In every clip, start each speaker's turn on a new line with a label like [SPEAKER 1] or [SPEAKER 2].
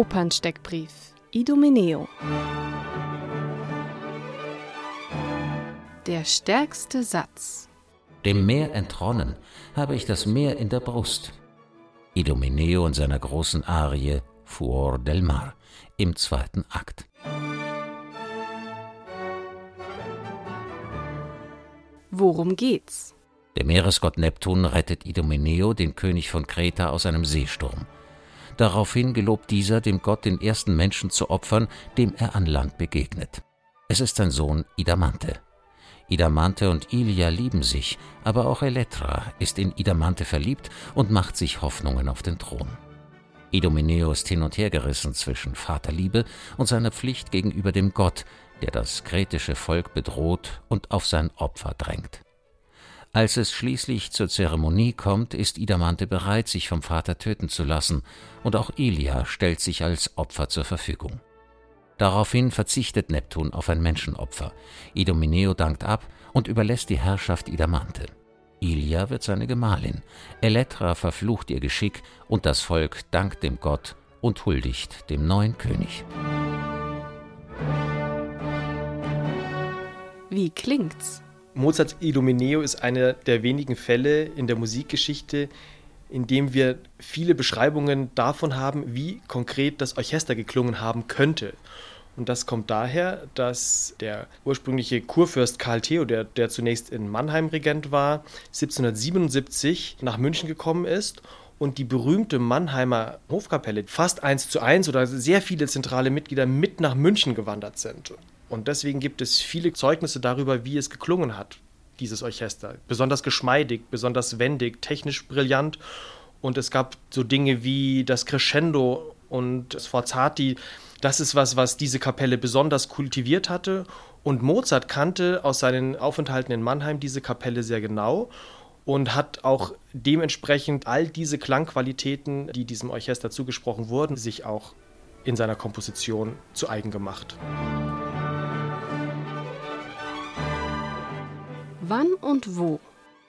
[SPEAKER 1] Opernsteckbrief Idomeneo Der stärkste Satz
[SPEAKER 2] Dem Meer entronnen habe ich das Meer in der Brust. Idomeneo in seiner großen Arie Fuor del Mar im zweiten Akt.
[SPEAKER 1] Worum geht's?
[SPEAKER 2] Der Meeresgott Neptun rettet Idomeneo, den König von Kreta, aus einem Seesturm. Daraufhin gelobt dieser dem Gott den ersten Menschen zu opfern, dem er an Land begegnet. Es ist sein Sohn Idamante. Idamante und Ilia lieben sich, aber auch Elektra ist in Idamante verliebt und macht sich Hoffnungen auf den Thron. Idomeneo ist hin und her gerissen zwischen Vaterliebe und seiner Pflicht gegenüber dem Gott, der das kretische Volk bedroht und auf sein Opfer drängt. Als es schließlich zur Zeremonie kommt, ist Idamante bereit, sich vom Vater töten zu lassen, und auch Ilia stellt sich als Opfer zur Verfügung. Daraufhin verzichtet Neptun auf ein Menschenopfer. Idomeneo dankt ab und überlässt die Herrschaft Idamante. Ilia wird seine Gemahlin. Elektra verflucht ihr Geschick und das Volk dankt dem Gott und huldigt dem neuen König.
[SPEAKER 1] Wie klingt's?
[SPEAKER 3] Mozarts Idomeneo ist einer der wenigen Fälle in der Musikgeschichte, in dem wir viele Beschreibungen davon haben, wie konkret das Orchester geklungen haben könnte. Und das kommt daher, dass der ursprüngliche Kurfürst Karl Theodor, der zunächst in Mannheim Regent war, 1777 nach München gekommen ist und die berühmte Mannheimer Hofkapelle fast eins zu eins oder sehr viele zentrale Mitglieder mit nach München gewandert sind. Und deswegen gibt es viele Zeugnisse darüber, wie es geklungen hat, dieses Orchester. Besonders geschmeidig, besonders wendig, technisch brillant. Und es gab so Dinge wie das Crescendo und Sforzati. Das ist was, was diese Kapelle besonders kultiviert hatte. Und Mozart kannte aus seinen Aufenthalten in Mannheim diese Kapelle sehr genau und hat auch dementsprechend all diese Klangqualitäten, die diesem Orchester zugesprochen wurden, sich auch in seiner Komposition zu eigen gemacht.
[SPEAKER 1] Wann und wo?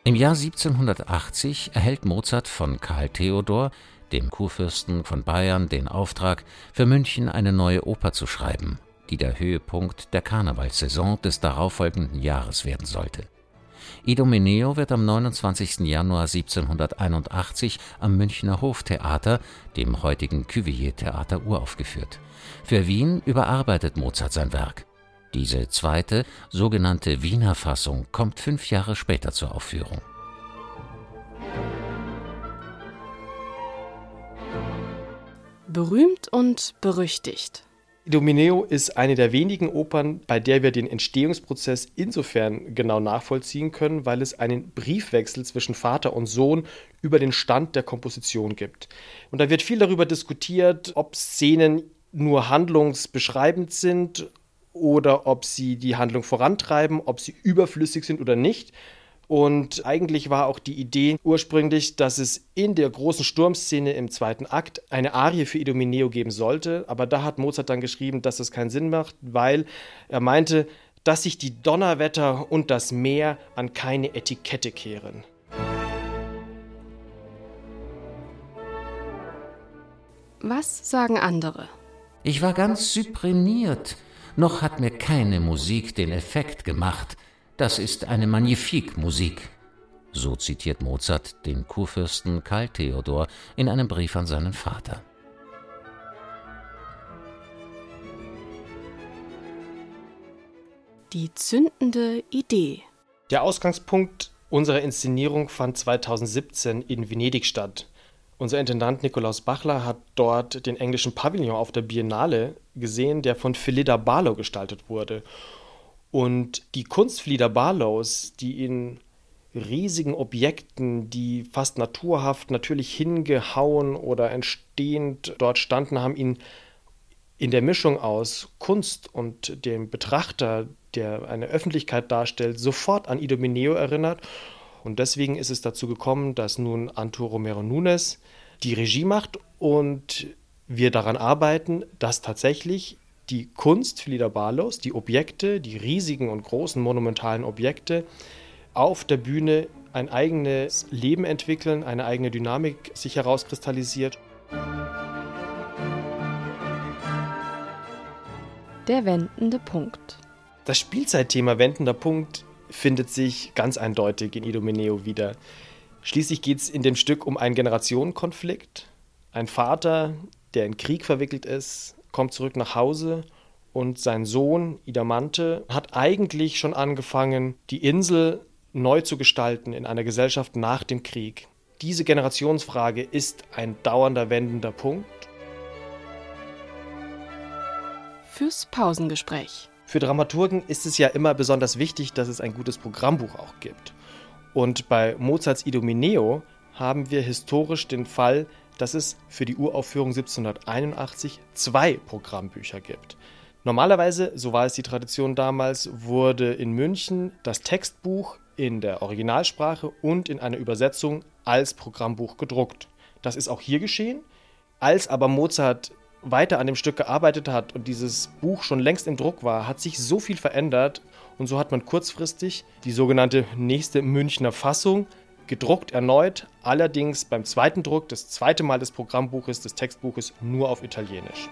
[SPEAKER 2] Im Jahr 1780 erhält Mozart von Karl Theodor, dem Kurfürsten von Bayern, den Auftrag, für München eine neue Oper zu schreiben, die der Höhepunkt der Karnevalssaison des darauffolgenden Jahres werden sollte. Idomeneo wird am 29. Januar 1781 am Münchner Hoftheater, dem heutigen Cuvier-Theater, uraufgeführt. Für Wien überarbeitet Mozart sein Werk. Diese zweite, sogenannte Wiener Fassung kommt fünf Jahre später zur Aufführung.
[SPEAKER 1] Berühmt und berüchtigt.
[SPEAKER 3] Idomeneo ist eine der wenigen Opern, bei der wir den Entstehungsprozess insofern genau nachvollziehen können, weil es einen Briefwechsel zwischen Vater und Sohn über den Stand der Komposition gibt. Und da wird viel darüber diskutiert, ob Szenen nur handlungsbeschreibend sind oder ob sie die Handlung vorantreiben, ob sie überflüssig sind oder nicht. Und eigentlich war auch die Idee ursprünglich, dass es in der großen Sturmszene im zweiten Akt eine Arie für Idomeneo geben sollte. Aber da hat Mozart dann geschrieben, dass das keinen Sinn macht, weil er meinte, dass sich die Donnerwetter und das Meer an keine Etikette kehren.
[SPEAKER 1] Was sagen andere?
[SPEAKER 2] Ich war ganz supprimiert noch hat mir keine Musik den Effekt gemacht. Das ist eine magnifique Musik. So zitiert Mozart den Kurfürsten Karl Theodor in einem Brief an seinen Vater.
[SPEAKER 1] Die zündende Idee.
[SPEAKER 3] Der Ausgangspunkt unserer Inszenierung fand 2017 in Venedig statt. Unser Intendant Nikolaus Bachler hat dort den englischen Pavillon auf der Biennale gesehen, der von Philida Barlow gestaltet wurde. Und die Kunst Philida Barlows, die in riesigen Objekten, die fast naturhaft natürlich hingehauen oder entstehend dort standen, haben ihn in der Mischung aus Kunst und dem Betrachter, der eine Öffentlichkeit darstellt, sofort an Idomeneo erinnert und deswegen ist es dazu gekommen, dass nun Anto Romero Nunes die Regie macht und wir daran arbeiten, dass tatsächlich die Kunst Frida Barlos, die Objekte, die riesigen und großen monumentalen Objekte auf der Bühne ein eigenes Leben entwickeln, eine eigene Dynamik sich herauskristallisiert.
[SPEAKER 1] Der wendende Punkt.
[SPEAKER 3] Das Spielzeitthema wendender Punkt findet sich ganz eindeutig in Idomeneo wieder. Schließlich geht es in dem Stück um einen Generationenkonflikt. Ein Vater, der in Krieg verwickelt ist, kommt zurück nach Hause und sein Sohn Idamante hat eigentlich schon angefangen, die Insel neu zu gestalten in einer Gesellschaft nach dem Krieg. Diese Generationsfrage ist ein dauernder wendender Punkt.
[SPEAKER 1] Fürs Pausengespräch.
[SPEAKER 3] Für Dramaturgen ist es ja immer besonders wichtig, dass es ein gutes Programmbuch auch gibt. Und bei Mozarts Idomeneo haben wir historisch den Fall, dass es für die Uraufführung 1781 zwei Programmbücher gibt. Normalerweise, so war es die Tradition damals, wurde in München das Textbuch in der Originalsprache und in einer Übersetzung als Programmbuch gedruckt. Das ist auch hier geschehen. Als aber Mozart weiter an dem Stück gearbeitet hat und dieses Buch schon längst im Druck war, hat sich so viel verändert und so hat man kurzfristig die sogenannte nächste Münchner Fassung gedruckt erneut, allerdings beim zweiten Druck, das zweite Mal des Programmbuches, des Textbuches, nur auf Italienisch.